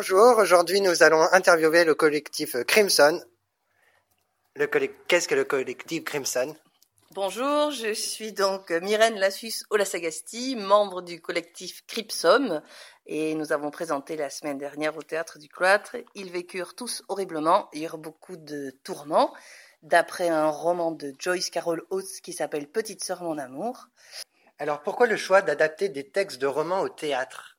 Bonjour, aujourd'hui nous allons interviewer le collectif Crimson. Le Qu'est-ce que le collectif Crimson? Bonjour, je suis donc Myrène Lassus Olasagasti, membre du collectif Cripsum, et nous avons présenté la semaine dernière au théâtre du cloître. Ils vécurent tous horriblement, il y a beaucoup de tourments, d'après un roman de Joyce Carol Oates qui s'appelle Petite sœur mon amour. Alors pourquoi le choix d'adapter des textes de romans au théâtre?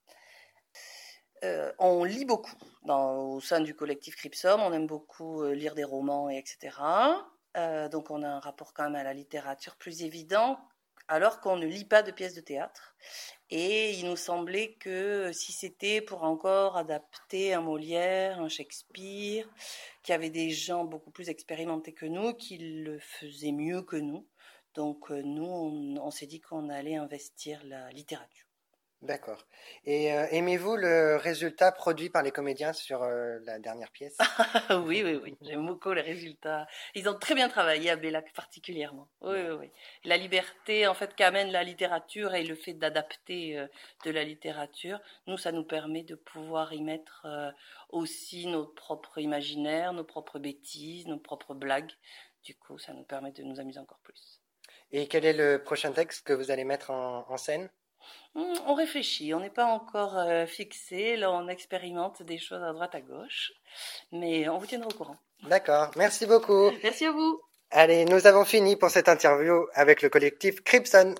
Euh, on lit beaucoup au sein du collectif Cripsum. On aime beaucoup euh, lire des romans, et etc. Euh, donc on a un rapport quand même à la littérature plus évident, alors qu'on ne lit pas de pièces de théâtre. Et il nous semblait que si c'était pour encore adapter un Molière, un Shakespeare, qu'il y avait des gens beaucoup plus expérimentés que nous qui le faisaient mieux que nous. Donc nous, on s'est dit qu'on allait investir la littérature. D'accord. Et euh, aimez-vous le résultat produit par les comédiens sur euh, la dernière pièce? Oui, oui, oui. J'aime beaucoup les résultats. Ils ont très bien travaillé à Bellac particulièrement. Oui, oui, oui. La liberté, en fait, qu'amène la littérature et le fait d'adapter euh, de la littérature, nous, ça nous permet de pouvoir y mettre aussi notre propre imaginaire, nos propres bêtises, nos propres blagues. Du coup, ça nous permet de nous amuser encore plus. Et quel est le prochain texte que vous allez mettre en scène? On réfléchit, on n'est pas encore euh, fixé. Là, on expérimente des choses à droite, à gauche. Mais on vous tiendra au courant. D'accord. Merci beaucoup. Merci à vous. Allez, nous avons fini pour cette interview avec le collectif Cripson.